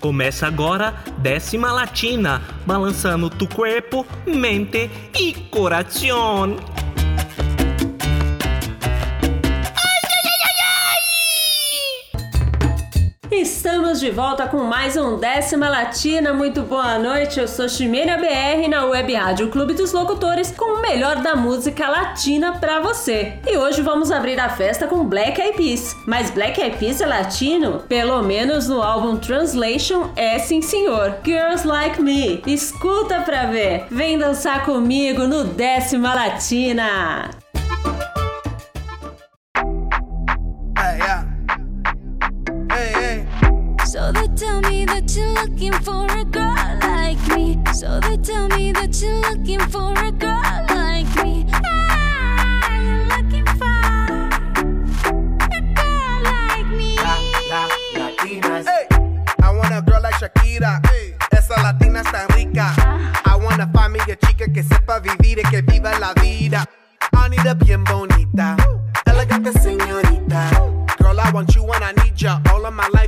Começa agora décima latina, balançando tu corpo, mente e coração. Estamos de volta com mais um Décima Latina. Muito boa noite. Eu sou Ximeira BR na Web Rádio Clube dos Locutores com o melhor da música latina pra você. E hoje vamos abrir a festa com Black Eyed Peas. Mas Black Eyed Peas é latino? Pelo menos no álbum Translation é sim senhor. Girls Like Me. Escuta pra ver. Vem dançar comigo no Décima Latina. Looking for a girl like me. So they tell me that you're looking for a girl like me. Ah, you're looking for a girl like me. La, la, latinas. Hey, I want a girl like Shakira. Hey, esa latina está rica. I wanna find me a chica que sepa vivir y que viva la vida. I need a bien bonita, elegante señorita. Girl, I want you and I need ya all of my life.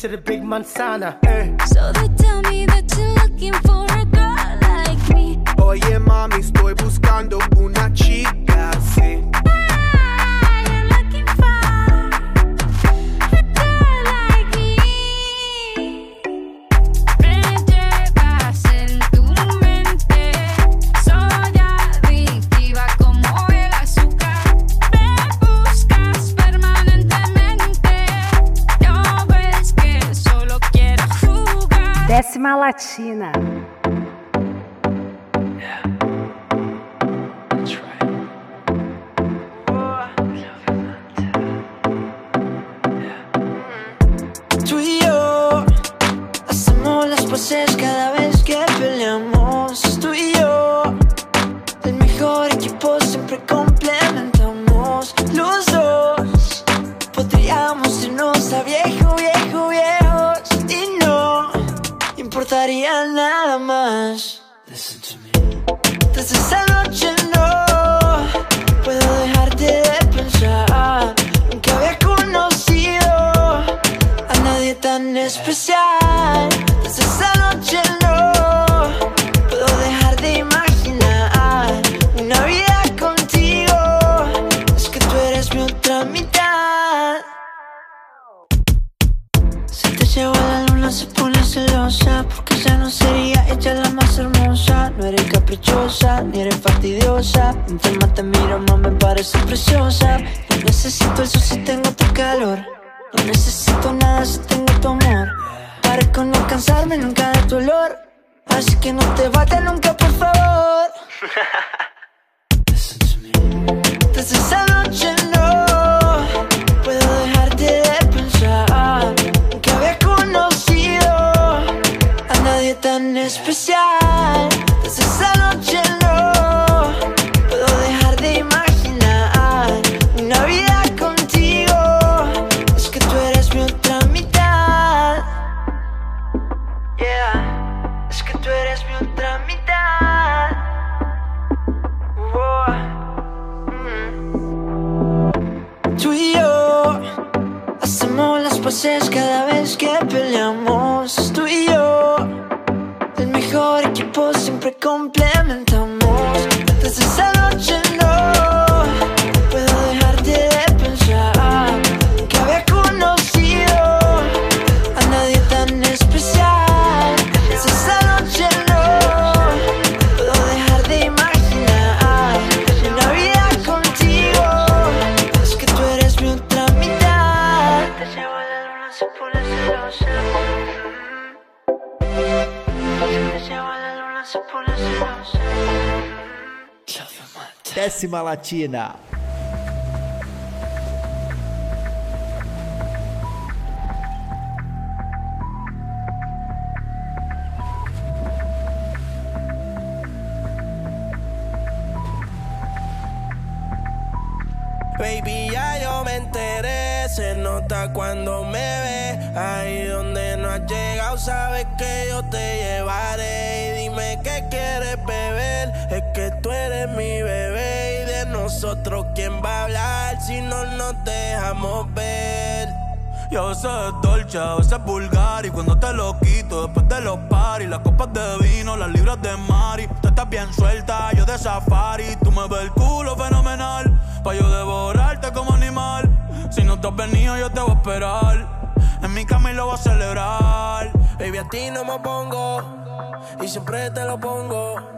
to the big manzana. Eh. So había nada más. Peleamos. Tú y yo, el mejor equipo siempre complementamos. Latina. Baby, ya yo me enteré, se nota cuando me ve. Ahí donde no has llegado, sabes que yo te llevaré. Y dime qué quieres beber, es que tú eres mi bebé. Nosotros, ¿quién va a hablar si no nos dejamos ver? Y a veces es dolce, a veces es vulgar Y cuando te lo quito después de los paris Las copas de vino, las libras de Mari. Tú estás bien suelta, yo de safari. Tú me ves el culo fenomenal Pa' yo devorarte como animal. Si no te has venido yo te voy a esperar. En mi cama y lo voy a celebrar. Baby, a ti no me pongo y siempre te lo pongo.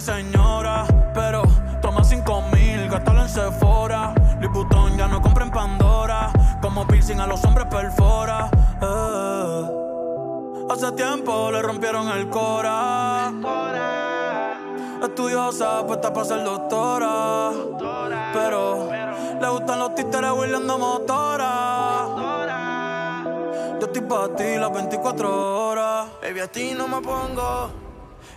señora, pero toma cinco mil, gástalo en Sephora. Liputón ya no compra en Pandora, como piercing a los hombres perfora. eh. Hace tiempo le rompieron el cora. Estudiosa, puesta para ser doctora. Pero le gustan los títeres huirleando motora. Yo estoy para ti las 24 horas. Baby, a ti no me pongo.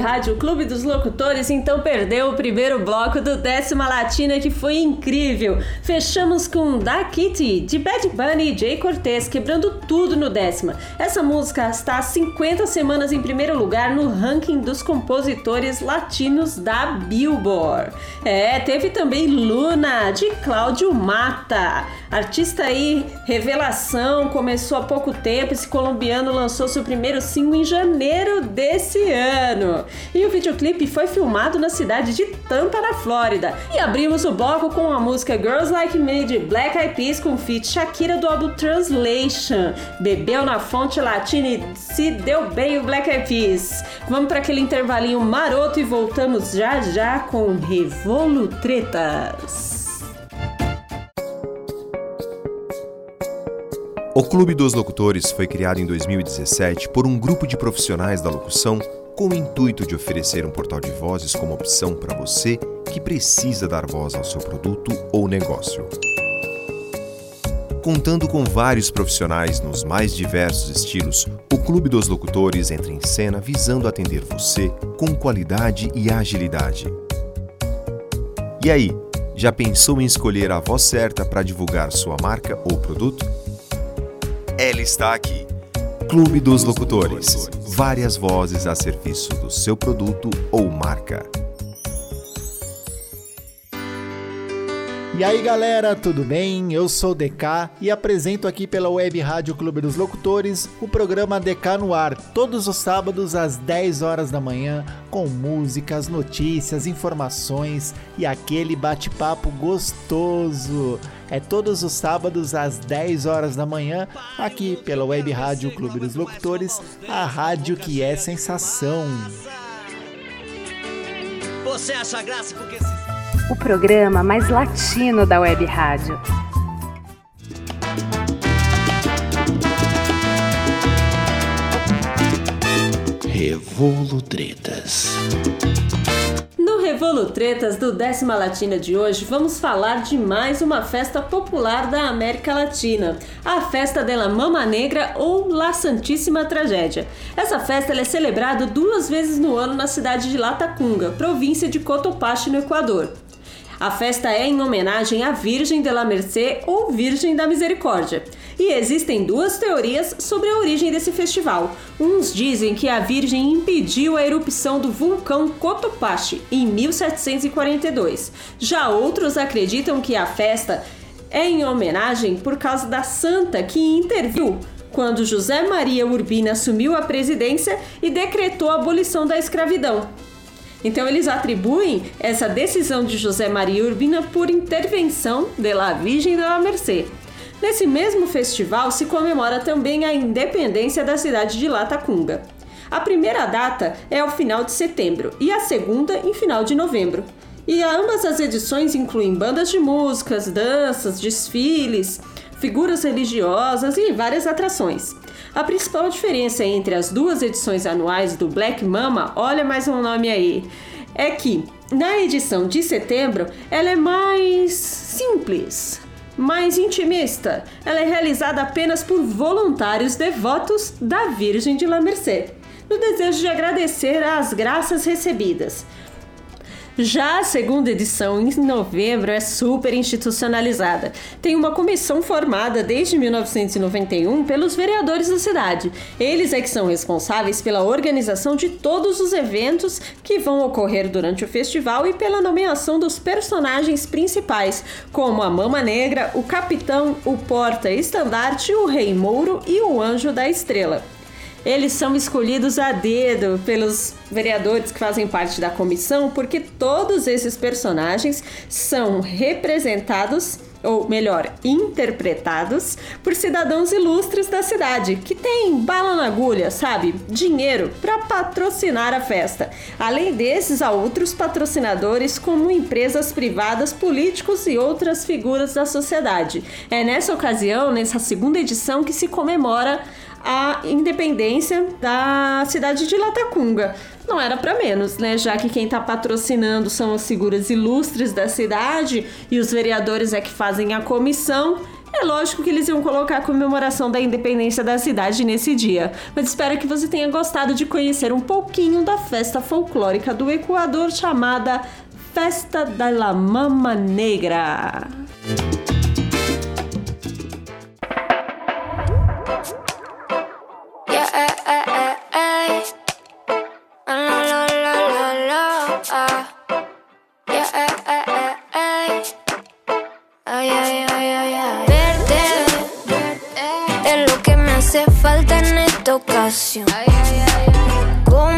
Rádio Clube dos Locutores, então perdeu o primeiro bloco do Décima Latina que foi incrível. Fechamos com Da Kitty, de Bad Bunny e Jay Cortez, quebrando tudo no décima. Essa música está há 50 semanas em primeiro lugar no ranking dos compositores latinos da Billboard. É, teve também Luna, de Cláudio Mata. Artista aí, revelação, começou há pouco tempo. Esse colombiano lançou seu primeiro single em janeiro desse ano. E o videoclipe foi filmado na cidade de Tampa, na Flórida. E abrimos o bloco com a música Girls Like Me de Black Eyed Peas com feat Shakira do álbum Translation. Bebeu na fonte latina e se deu bem o Black Eyed Peas. Vamos para aquele intervalinho maroto e voltamos já já com Revolutretas. O Clube dos Locutores foi criado em 2017 por um grupo de profissionais da locução com o intuito de oferecer um portal de vozes como opção para você que precisa dar voz ao seu produto ou negócio. Contando com vários profissionais nos mais diversos estilos, o Clube dos Locutores entra em cena visando atender você com qualidade e agilidade. E aí, já pensou em escolher a voz certa para divulgar sua marca ou produto? Ela está aqui. Clube dos Locutores. Várias vozes a serviço do seu produto ou marca. E aí galera, tudo bem? Eu sou o DK e apresento aqui pela Web Rádio Clube dos Locutores o programa DK no ar, todos os sábados às 10 horas da manhã, com músicas, notícias, informações e aquele bate-papo gostoso. É todos os sábados às 10 horas da manhã, aqui pela Web Rádio Clube dos Locutores, a rádio que é sensação. Você acha graça porque o programa mais latino da Web Rádio. Revolutretas. No Revolutretas do Décima Latina de hoje, vamos falar de mais uma festa popular da América Latina, a Festa de la Mama Negra ou La Santíssima Tragédia. Essa festa é celebrada duas vezes no ano na cidade de Latacunga, província de Cotopaxi, no Equador. A festa é em homenagem à Virgem de la Mercê ou Virgem da Misericórdia. E existem duas teorias sobre a origem desse festival. Uns dizem que a Virgem impediu a erupção do vulcão Cotopaxi em 1742. Já outros acreditam que a festa é em homenagem por causa da santa que interviu quando José Maria Urbina assumiu a presidência e decretou a abolição da escravidão. Então eles atribuem essa decisão de José Maria Urbina por intervenção de la Virgem de la Mercê. Nesse mesmo festival se comemora também a independência da cidade de Latacunga. A primeira data é ao final de setembro e a segunda em final de novembro. E ambas as edições incluem bandas de músicas, danças, desfiles, figuras religiosas e várias atrações. A principal diferença entre as duas edições anuais do Black Mama, olha mais um nome aí, é que na edição de setembro ela é mais simples, mais intimista. Ela é realizada apenas por voluntários devotos da Virgem de La Mercê, no desejo de agradecer as graças recebidas. Já a segunda edição, em novembro, é super institucionalizada. Tem uma comissão formada desde 1991 pelos vereadores da cidade. Eles é que são responsáveis pela organização de todos os eventos que vão ocorrer durante o festival e pela nomeação dos personagens principais, como a Mama Negra, o Capitão, o Porta-Estandarte, o Rei Mouro e o Anjo da Estrela. Eles são escolhidos a dedo pelos vereadores que fazem parte da comissão, porque todos esses personagens são representados ou melhor, interpretados por cidadãos ilustres da cidade, que têm bala na agulha, sabe? Dinheiro para patrocinar a festa. Além desses, há outros patrocinadores, como empresas privadas, políticos e outras figuras da sociedade. É nessa ocasião, nessa segunda edição, que se comemora a independência da cidade de Latacunga. Não era para menos, né? Já que quem está patrocinando são as figuras ilustres da cidade e os vereadores é que fazem a comissão. É lógico que eles iam colocar a comemoração da independência da cidade nesse dia, mas espero que você tenha gostado de conhecer um pouquinho da festa folclórica do Equador chamada Festa da la Mama Negra. ¿Cómo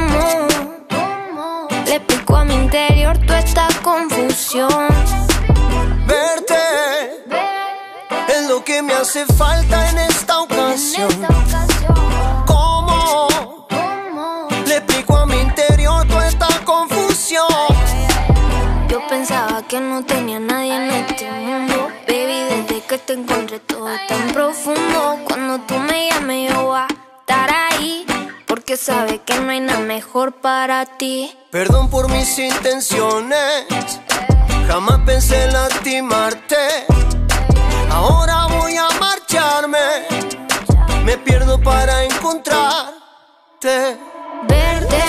le explico a mi interior toda esta confusión? Verte es lo que me hace falta en esta ocasión. ¿Cómo le explico a mi interior toda esta confusión? Yo pensaba que no tenía nadie en este mundo. Baby, desde que te encontré todo tan mejor para ti. Perdón por mis intenciones, jamás pensé lastimarte. Ahora voy a marcharme, me pierdo para encontrarte. Verte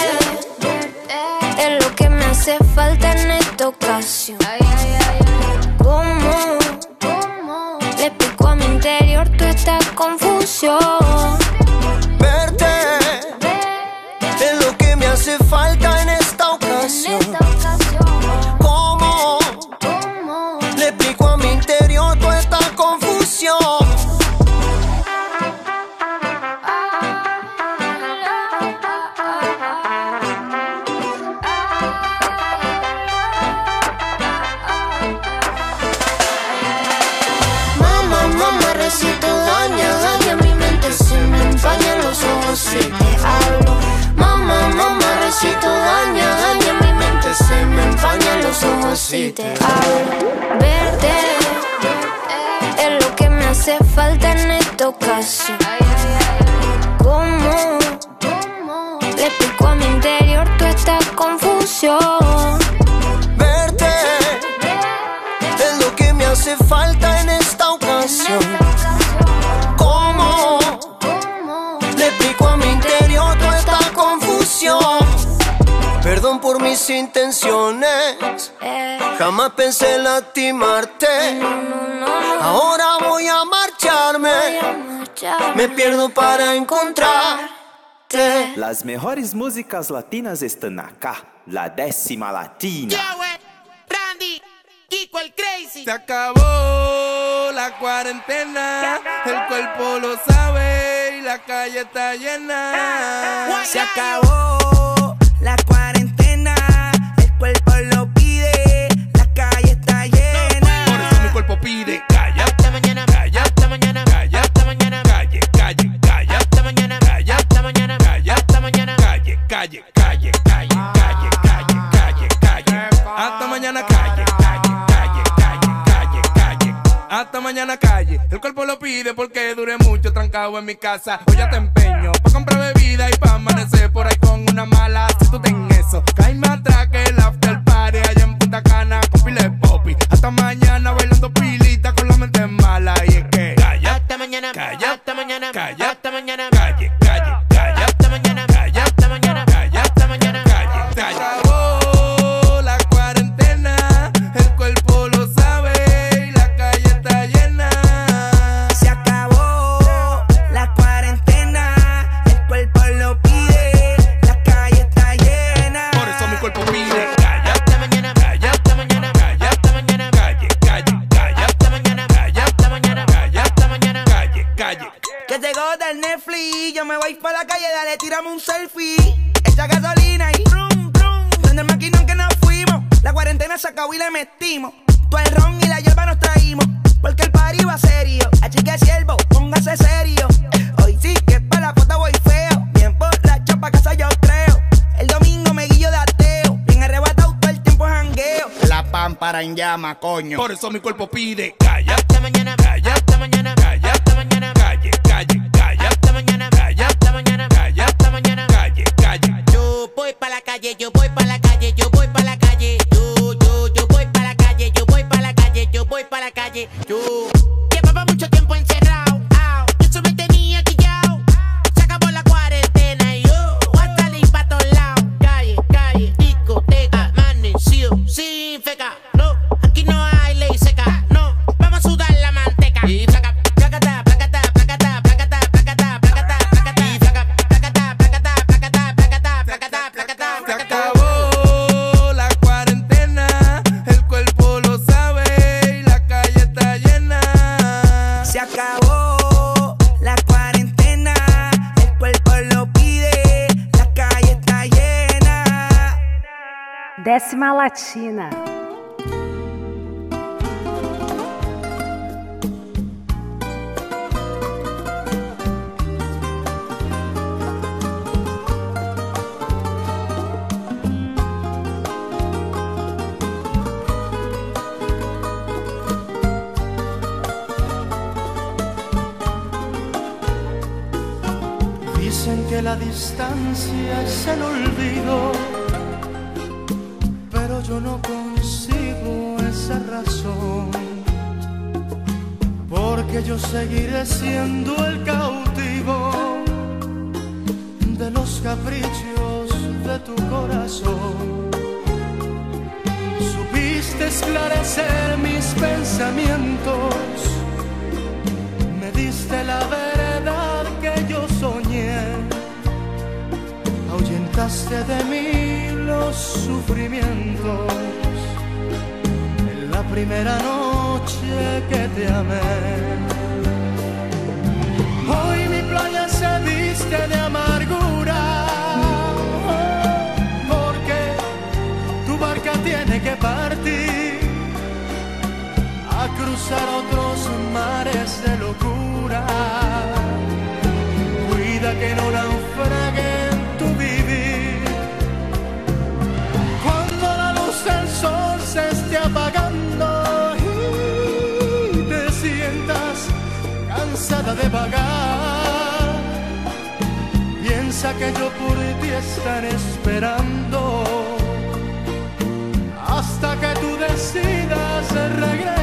es lo que me hace falta en esta ocasión. ¿Cómo le explico a mi interior toda esta confusión? Verte es lo que me hace falta en esta ocasión. ¿Cómo le explico a mi interior toda esta confusión? Verte es lo que me hace falta en esta ocasión. Mis intenciones, jamás pensé lastimarte. Ahora voy a marcharme, me pierdo para encontrarte. Las mejores músicas latinas están acá. La décima latina. Randy, Kiko el Crazy. Se acabó la cuarentena. El cuerpo lo sabe y la calle está llena. Se acabó pide. Calla. Hasta mañana. Calla. Hasta mañana. Calla. Hasta mañana. Calle, calle, calla. Hasta mañana. Calla. Hasta mañana. Calla. Hasta mañana. Calle, calle, calle, calle, calle, calle, calle, calle. Hasta mañana. Calle, calle, calle, calle, calle, calle. Hasta mañana. Calle. El cuerpo lo pide porque dure mucho trancado en mi casa. Hoy ya te empeño pa comprar bebida y pa amanecer por ahí con una mala. Si tú ten eso, cae más atrás que el after party allá en Punta Cana con pile popi. Hasta mañana, baila mañana. Me voy pa' la calle, dale, tirame un selfie. Echa gasolina y brum, brum. Prende el maquinón que nos fuimos. La cuarentena se acabó y le metimos. Todo el ron y la hierba nos traímos. Porque el party va serio. Así que siervo, póngase serio. Hoy sí que pa' la foto voy feo. Bien borracho pa' casa yo creo. El domingo me guillo de ateo. Bien arrebatado todo el tiempo jangueo. La pámpara en llama, coño. Por eso mi cuerpo pide calla. Hasta mañana, calla. Hasta mañana, calla. Mañana, calla. Hasta mañana, calle, calle. Yo voy pa' la calle, yo voy pa' la calle, yo voy pa' la calle. Yo, yo, yo voy pa' la calle, yo voy pa' la calle, yo voy pa' la calle. Yo Latina. Dicen que la distancia es el olvido, Porque yo seguiré siendo el cautivo de los caprichos de tu corazón. Supiste esclarecer mis pensamientos, me diste la verdad que yo soñé, ahuyentaste de mí los sufrimientos primera noche que te amé. Hoy mi playa se viste de amargura, porque tu barca tiene que partir a cruzar otros mares de locura. Cuida que no naufrague en de vagar, piensa que yo por ti estaré esperando hasta que tú decidas regresar.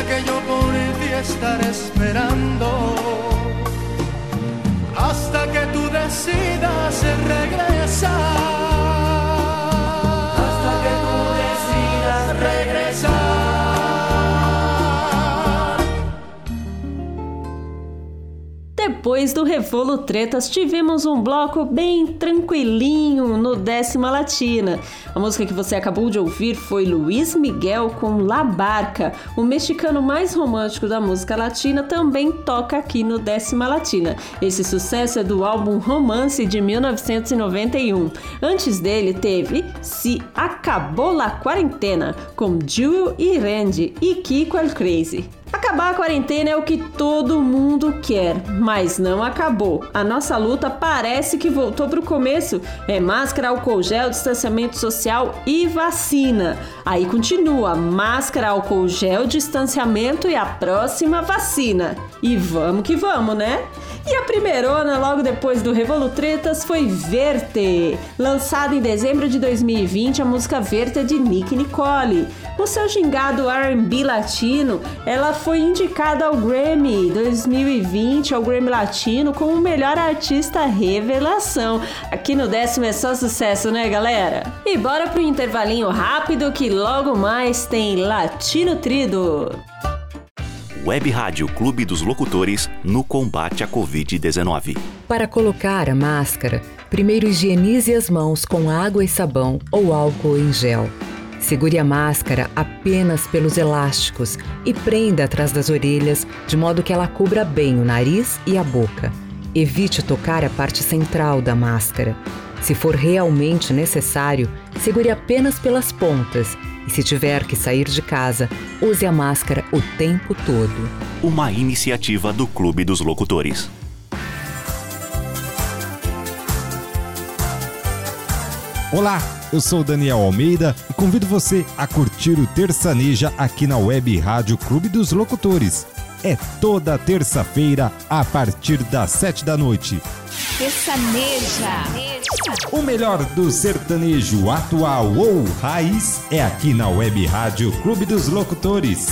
que yo por ti estaré esperando hasta que tú decidas regresar. Depois do Revolo Tretas, tivemos um bloco bem tranquilinho no Décima Latina. A música que você acabou de ouvir foi Luiz Miguel com La Barca. O mexicano mais romântico da música latina também toca aqui no Décima Latina. Esse sucesso é do álbum Romance de 1991. Antes dele teve Se Acabou la Quarentena com Jewel e Randy e Kiko El Crazy. Acabar a quarentena é o que todo mundo quer, mas não acabou. A nossa luta parece que voltou para o começo. É máscara, álcool gel, distanciamento social e vacina. Aí continua máscara, álcool gel, distanciamento e a próxima vacina. E vamos que vamos, né? E a primeirona, logo depois do Revolutretas, foi Verte. Lançada em dezembro de 2020, a música Verte é de Nick Nicole. No seu gingado R&B latino, ela foi indicada ao Grammy 2020, ao Grammy Latino, como melhor artista revelação. Aqui no décimo é só sucesso, né, galera? E bora pro intervalinho rápido que logo mais tem Latino Trido. Web Rádio Clube dos Locutores no combate à Covid-19. Para colocar a máscara, primeiro higienize as mãos com água e sabão ou álcool em gel. Segure a máscara apenas pelos elásticos e prenda atrás das orelhas de modo que ela cubra bem o nariz e a boca. Evite tocar a parte central da máscara. Se for realmente necessário, segure apenas pelas pontas e se tiver que sair de casa, use a máscara o tempo todo. Uma iniciativa do Clube dos Locutores. Olá, eu sou Daniel Almeida e convido você a curtir o Terçaneja aqui na Web Rádio Clube dos Locutores. É toda terça-feira a partir das sete da noite. Terçaneja. O melhor do sertanejo atual ou raiz é aqui na Web Rádio Clube dos Locutores.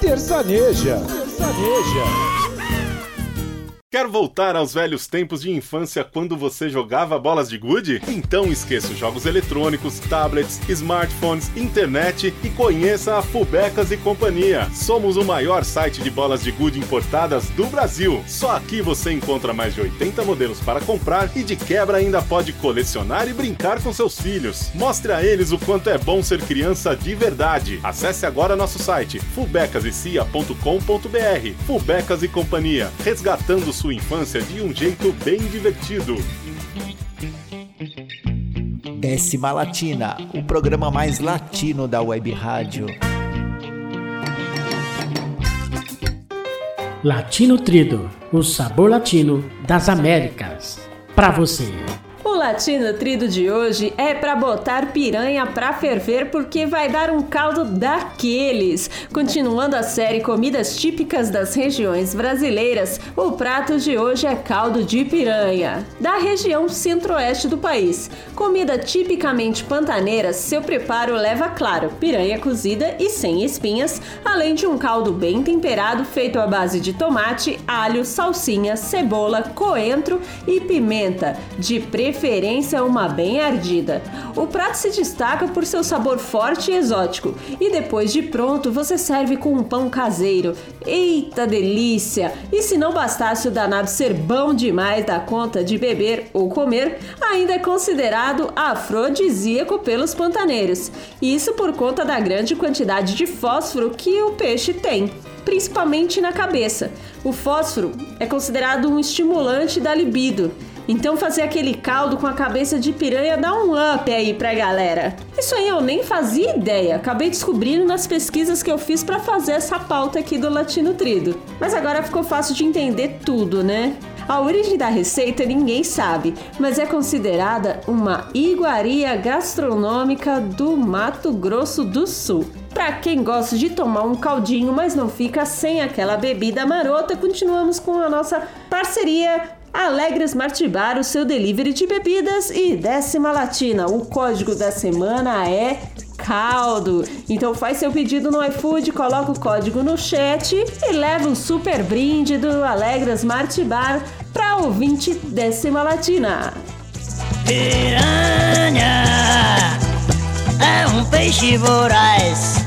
Terçaneja. Terçaneja. Quer voltar aos velhos tempos de infância quando você jogava bolas de gude? Então esqueça os jogos eletrônicos, tablets, smartphones, internet e conheça a Fubecas e Companhia. Somos o maior site de bolas de gude importadas do Brasil. Só aqui você encontra mais de 80 modelos para comprar e de quebra ainda pode colecionar e brincar com seus filhos. Mostre a eles o quanto é bom ser criança de verdade. Acesse agora nosso site fubecasecia.com.br. Fubecas e Companhia, resgatando sua infância de um jeito bem divertido. Décima Latina, o programa mais latino da web rádio. Latino Trido, o sabor latino das Américas. Pra você. Latino Trido de hoje é para botar piranha pra ferver porque vai dar um caldo daqueles. Continuando a série Comidas Típicas das Regiões Brasileiras, o prato de hoje é caldo de piranha, da região centro-oeste do país. Comida tipicamente pantaneira, seu preparo leva, claro, piranha cozida e sem espinhas, além de um caldo bem temperado feito à base de tomate, alho, salsinha, cebola, coentro e pimenta, de preferência uma bem ardida. O prato se destaca por seu sabor forte e exótico, e depois de pronto você serve com um pão caseiro. Eita delícia! E se não bastasse o danado ser bom demais da conta de beber ou comer, ainda é considerado afrodisíaco pelos pantaneiros. Isso por conta da grande quantidade de fósforo que o peixe tem principalmente na cabeça. O fósforo é considerado um estimulante da libido. Então fazer aquele caldo com a cabeça de piranha dá um up aí pra galera. Isso aí eu nem fazia ideia, acabei descobrindo nas pesquisas que eu fiz para fazer essa pauta aqui do Latino Trido. Mas agora ficou fácil de entender tudo, né? A origem da receita ninguém sabe, mas é considerada uma iguaria gastronômica do Mato Grosso do Sul. Para quem gosta de tomar um caldinho, mas não fica sem aquela bebida marota, continuamos com a nossa parceria Alegres Martibar, o seu delivery de bebidas e décima latina. O código da semana é caldo. Então faz seu pedido no iFood, coloca o código no chat e leva um super brinde do Alegres Martibar para ouvinte décima latina. Piranha é um peixe voraz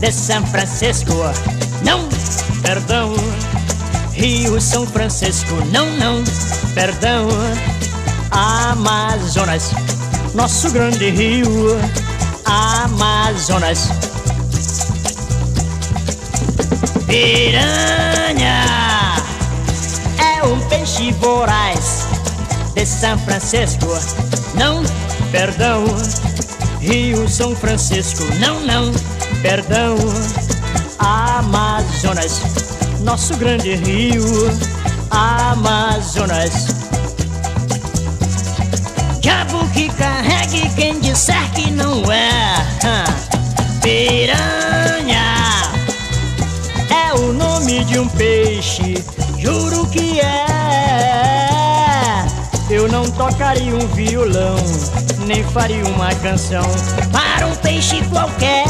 de São Francisco. Não, perdão. Rio São Francisco, não, não, perdão. Amazonas, nosso grande rio. Amazonas. Piranha é um peixe voraz de São Francisco. Não, perdão. Rio São Francisco, não, não, perdão. Amazonas, nosso grande rio. Amazonas. Diabo que carregue quem disser que não é. Piranha é o nome de um peixe, juro que é. Eu não tocaria um violão, nem faria uma canção para um peixe qualquer.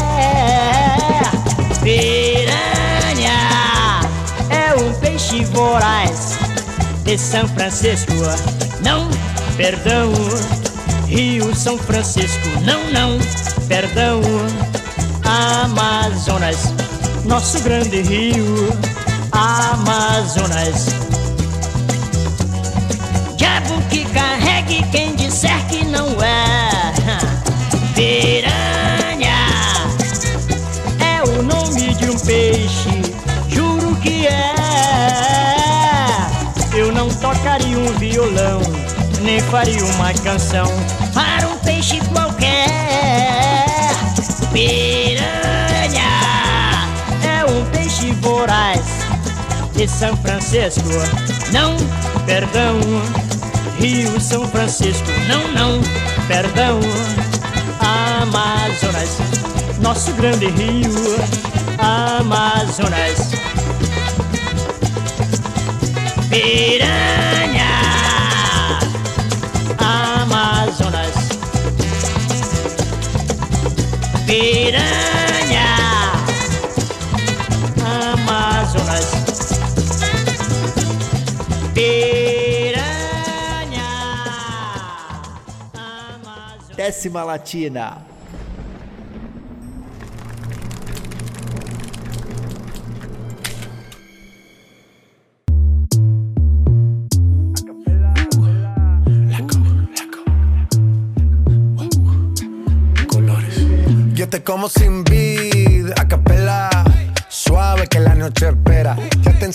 Piranha voraz de São Francisco. Não, perdão. Rio São Francisco, não, não, perdão. Amazonas, nosso grande rio. Amazonas. Diabo que carregue quem disser que não é. Piranha é o nome de um peixe, tocaria um violão, nem faria uma canção para um peixe qualquer. Piranha é um peixe voraz de São Francisco. Não, perdão. Rio São Francisco. Não, não, perdão. Amazonas, nosso grande rio. Amazonas. Piranha. Amazonas. Piranha. Amazonas. Décima Latina.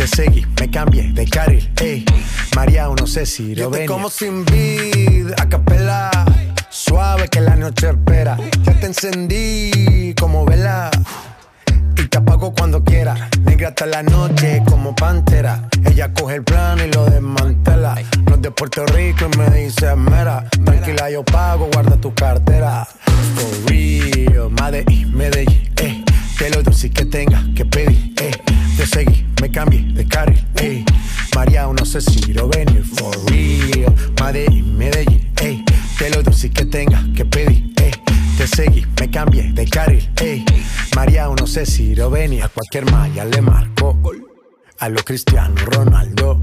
Te seguí, me cambié de carril, eh. María, no sé si lo venir. como sin vid, a capela. Suave que la noche espera. Ya te encendí como vela. Y te apago cuando quiera. Negra hasta la noche como pantera. Ella coge el plano y lo desmantela. No es de Puerto Rico y me dice mera. Tranquila, yo pago, guarda tu cartera. For real, Medellín, eh. Que lo dulce que tenga que pedir, eh. Te seguí, me cambié de carril, eh. María, no sé si lo venir. For real, Medellín, Medellín, eh. Que lo dulce que tenga que pedir, eh. Te seguí, me cambié de carril, ey. María, no sé si lo venía. A cualquier malla le marco. A lo Cristiano Ronaldo.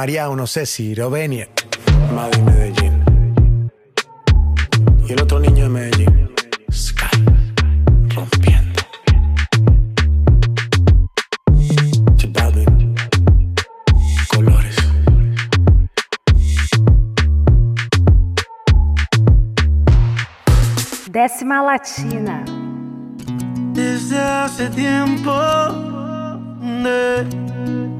María, no sé si lo venir. Madrid, Medellín. Y el otro niño de Medellín. Sky. Rompiendo. Balvin. Colores. Décima Latina. Desde hace tiempo de-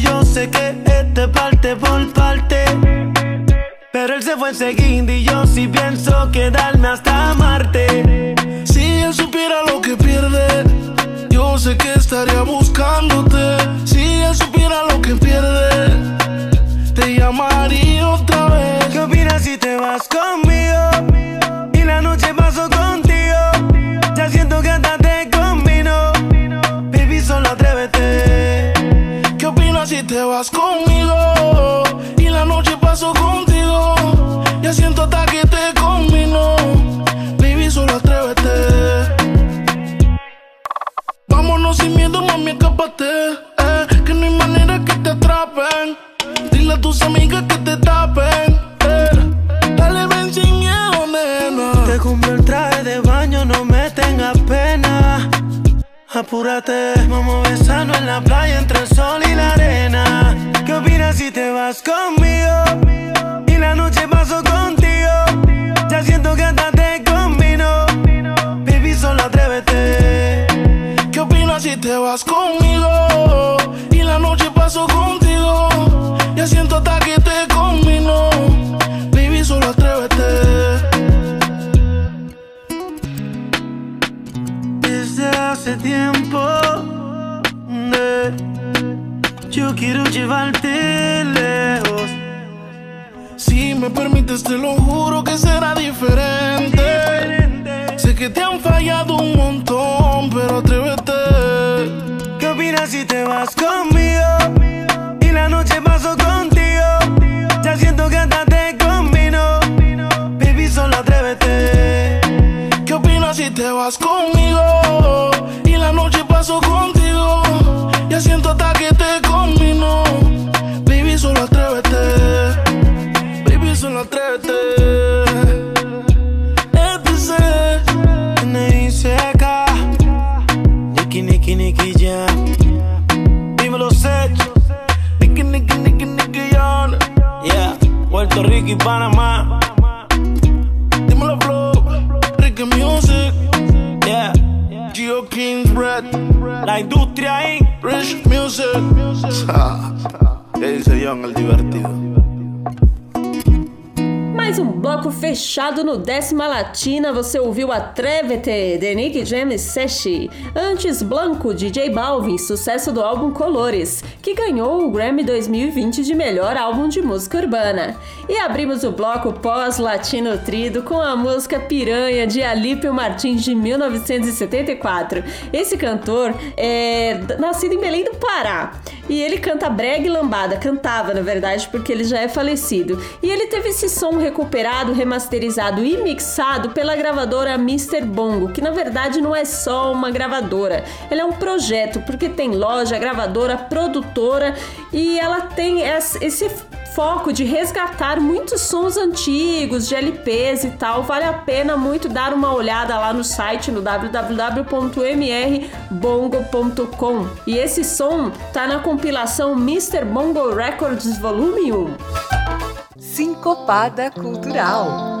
yo sé que este parte por parte. Pero él se fue enseguida y yo sí pienso quedarme hasta Marte. Si él supiera lo que pierde, yo sé que estaría buscándote. Si él supiera lo que pierde, te llamaría otra vez. ¿Qué opinas si te vas conmigo? Apúrate, vamos a besarnos en la playa entre bloco no Décima Latina. Você ouviu Atrévete, de Nick James Seshi. Antes, Blanco, de J Balvin, sucesso do álbum Colores, que ganhou o Grammy 2020 de melhor álbum de música urbana. E abrimos o bloco pós-latino trido com a música Piranha, de Alípio Martins, de 1974. Esse cantor é nascido em Belém do Pará. E ele canta brega e lambada, cantava na verdade, porque ele já é falecido. E ele teve esse som recuperado, remasterizado e mixado pela gravadora Mr. Bongo, que na verdade não é só uma gravadora, ela é um projeto, porque tem loja, gravadora, produtora e ela tem esse foco de resgatar muitos sons antigos, de LPs e tal. Vale a pena muito dar uma olhada lá no site no www.mrbongo.com. E esse som tá na compilação Mr. Bongo Records Volume 1. Sincopada Cultural.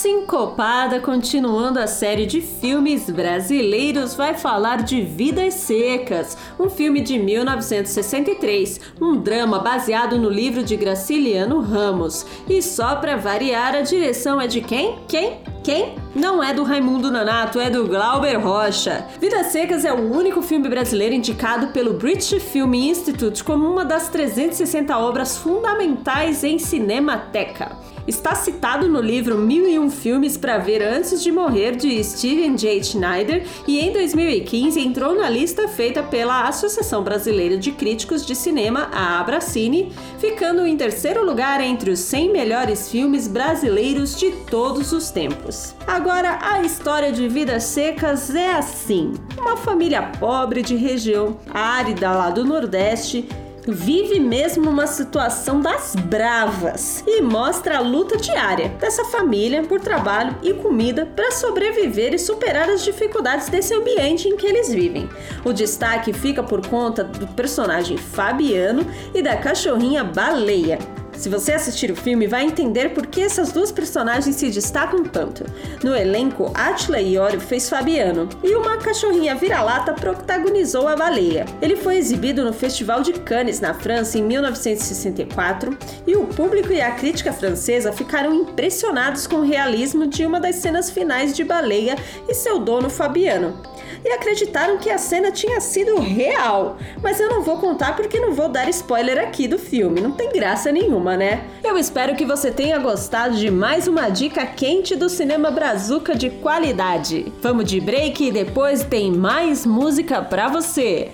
Sincopada, continuando a série de filmes brasileiros, vai falar de Vidas Secas, um filme de 1963, um drama baseado no livro de Graciliano Ramos. E só pra variar, a direção é de quem? Quem? Quem? Não é do Raimundo Nonato, é do Glauber Rocha. Vidas Secas é o único filme brasileiro indicado pelo British Film Institute como uma das 360 obras fundamentais em Cinemateca. Está citado no livro 1001 Filmes para Ver Antes de Morrer, de Steven J. Schneider, e em 2015 entrou na lista feita pela Associação Brasileira de Críticos de Cinema, a Abracine, ficando em terceiro lugar entre os 100 melhores filmes brasileiros de todos os tempos. Agora, a história de Vidas Secas é assim: uma família pobre de região árida lá do Nordeste vive mesmo uma situação das bravas e mostra a luta diária dessa família por trabalho e comida para sobreviver e superar as dificuldades desse ambiente em que eles vivem. O destaque fica por conta do personagem Fabiano e da cachorrinha Baleia. Se você assistir o filme, vai entender por que essas duas personagens se destacam tanto. No elenco, Atila Iorio fez Fabiano e uma cachorrinha vira-lata protagonizou a baleia. Ele foi exibido no Festival de Cannes, na França, em 1964, e o público e a crítica francesa ficaram impressionados com o realismo de uma das cenas finais de Baleia e seu dono Fabiano e acreditaram que a cena tinha sido real. Mas eu não vou contar porque não vou dar spoiler aqui do filme, não tem graça nenhuma, né? Eu espero que você tenha gostado de mais uma dica quente do cinema brazuca de qualidade. Vamos de break e depois tem mais música pra você.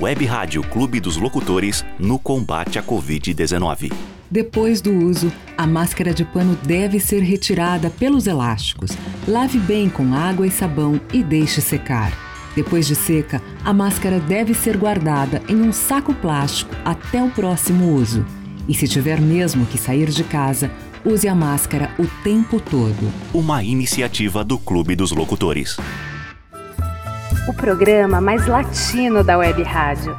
Web Rádio Clube dos Locutores no combate à Covid-19. Depois do uso, a máscara de pano deve ser retirada pelos elásticos. Lave bem com água e sabão e deixe secar. Depois de seca, a máscara deve ser guardada em um saco plástico até o próximo uso. E se tiver mesmo que sair de casa, use a máscara o tempo todo. Uma iniciativa do Clube dos Locutores. o programa mais latino da web rádio.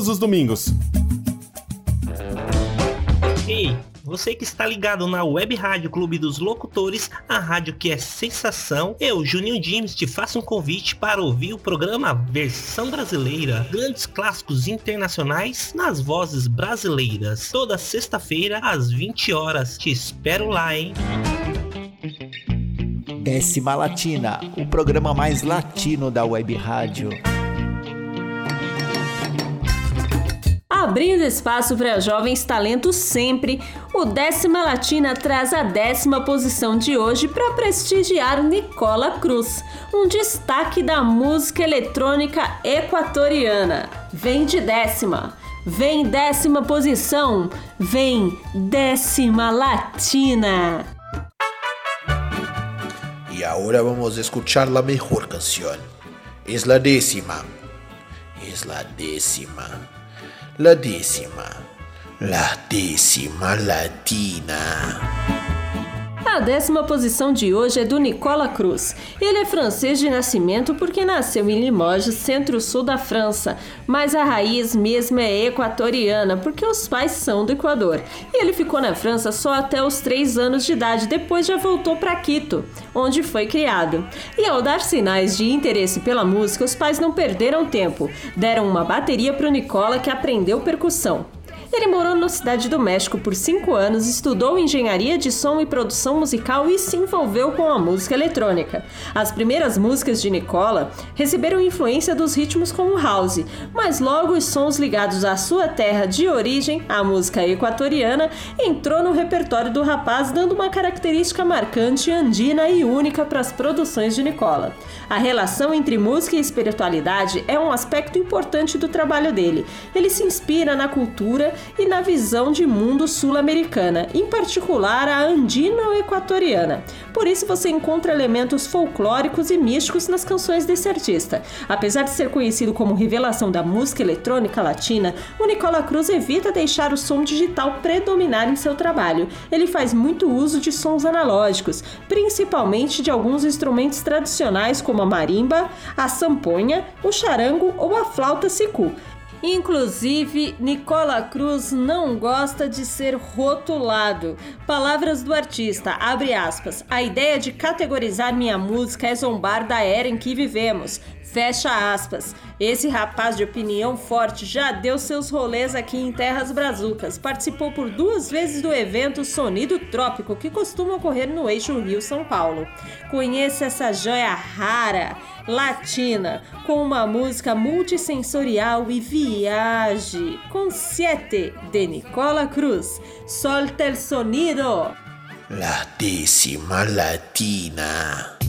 os domingos. Ei, você que está ligado na Web Rádio Clube dos Locutores, a rádio que é sensação, eu, Juninho James, te faço um convite para ouvir o programa Versão Brasileira, grandes clássicos internacionais nas vozes brasileiras, toda sexta-feira às 20 horas. Te espero lá, hein? Décima Latina, o programa mais latino da web rádio. Abrindo espaço para jovens talentos sempre, o Décima Latina traz a décima posição de hoje para prestigiar Nicola Cruz, um destaque da música eletrônica equatoriana. Vem de décima, vem décima posição, vem décima latina. Y ahora vamos a escuchar la mejor canción. Es la décima. Es la décima. La décima. La décima latina. A décima posição de hoje é do Nicola Cruz. Ele é francês de nascimento porque nasceu em Limoges, centro-sul da França, mas a raiz mesmo é equatoriana porque os pais são do Equador. E ele ficou na França só até os 3 anos de idade, depois já voltou para Quito, onde foi criado. E ao dar sinais de interesse pela música, os pais não perderam tempo. Deram uma bateria para o Nicola que aprendeu percussão. Ele morou na cidade do México por cinco anos, estudou engenharia de som e produção musical e se envolveu com a música eletrônica. As primeiras músicas de Nicola receberam influência dos ritmos como house, mas logo os sons ligados à sua terra de origem, a música equatoriana, entrou no repertório do rapaz, dando uma característica marcante, andina e única para as produções de Nicola. A relação entre música e espiritualidade é um aspecto importante do trabalho dele. Ele se inspira na cultura e na visão de mundo sul-americana, em particular a andino-equatoriana. Por isso você encontra elementos folclóricos e místicos nas canções desse artista. Apesar de ser conhecido como revelação da música eletrônica latina, o Nicola Cruz evita deixar o som digital predominar em seu trabalho. Ele faz muito uso de sons analógicos, principalmente de alguns instrumentos tradicionais como a marimba, a samponha, o charango ou a flauta sicu. Inclusive, Nicola Cruz não gosta de ser rotulado. Palavras do artista, abre aspas. A ideia de categorizar minha música é zombar da era em que vivemos. Fecha aspas. Esse rapaz de opinião forte já deu seus rolês aqui em Terras Brazucas. Participou por duas vezes do evento Sonido Trópico, que costuma ocorrer no eixo Rio-São Paulo. Conheça essa joia rara, latina, com uma música multissensorial e viaje. Com Siete, de Nicola Cruz. Solta el sonido! La décima latina.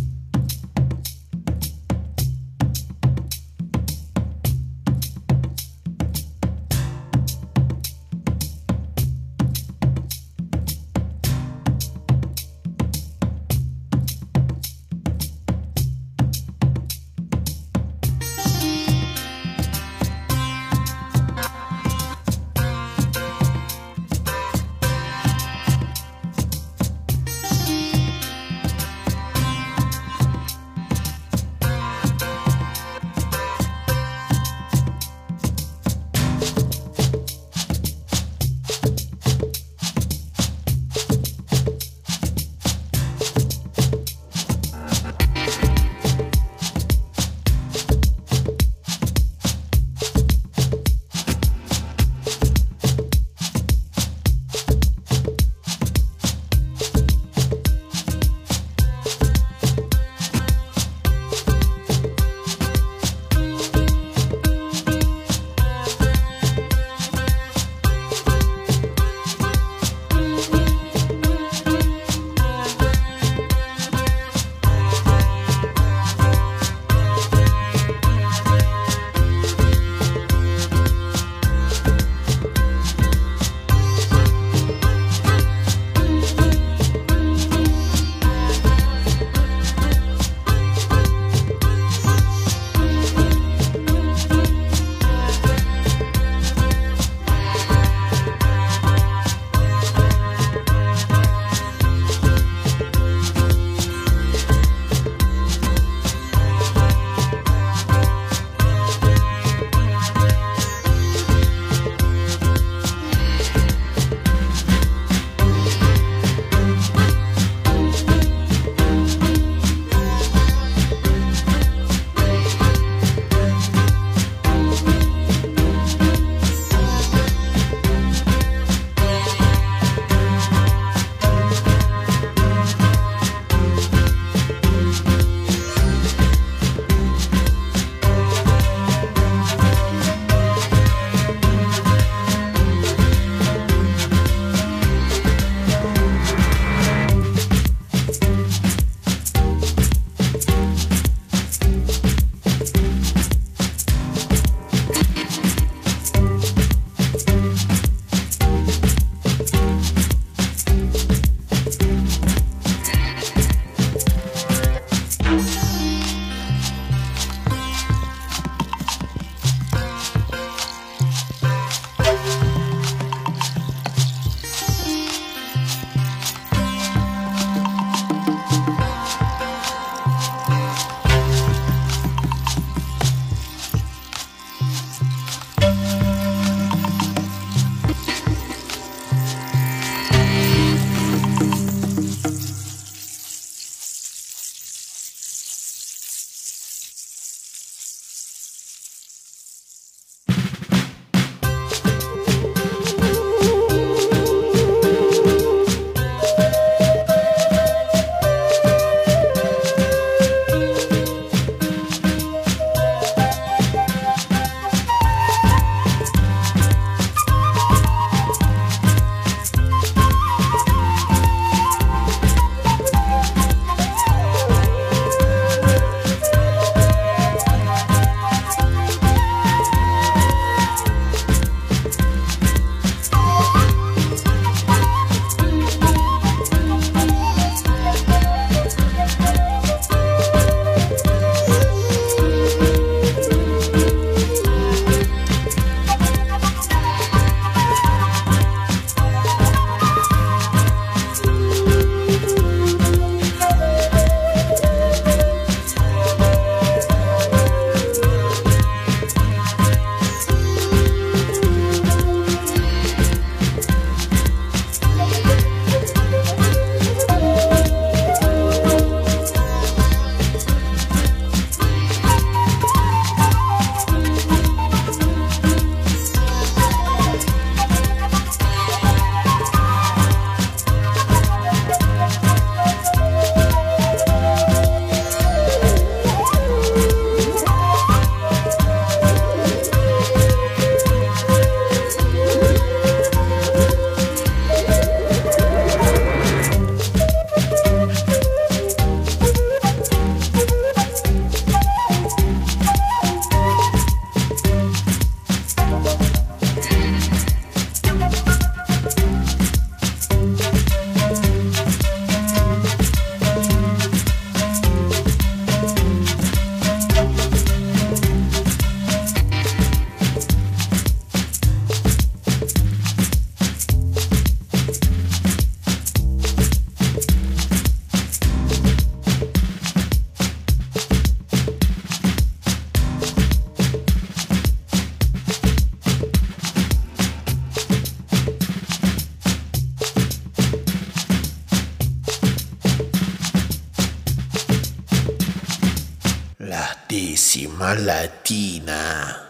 Latina.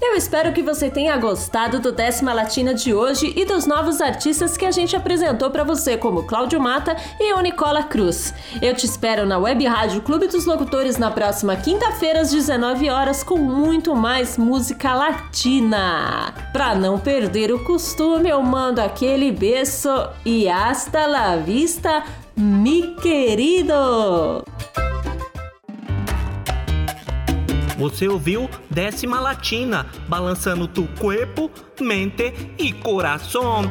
Eu espero que você tenha gostado do Décima Latina de hoje e dos novos artistas que a gente apresentou para você, como Cláudio Mata e o Nicola Cruz. Eu te espero na Web Rádio Clube dos Locutores na próxima quinta-feira às 19 horas com muito mais música latina. Para não perder o costume, eu mando aquele beijo e hasta la vista, mi querido! Você ouviu Décima Latina, balançando tu corpo, mente e coração.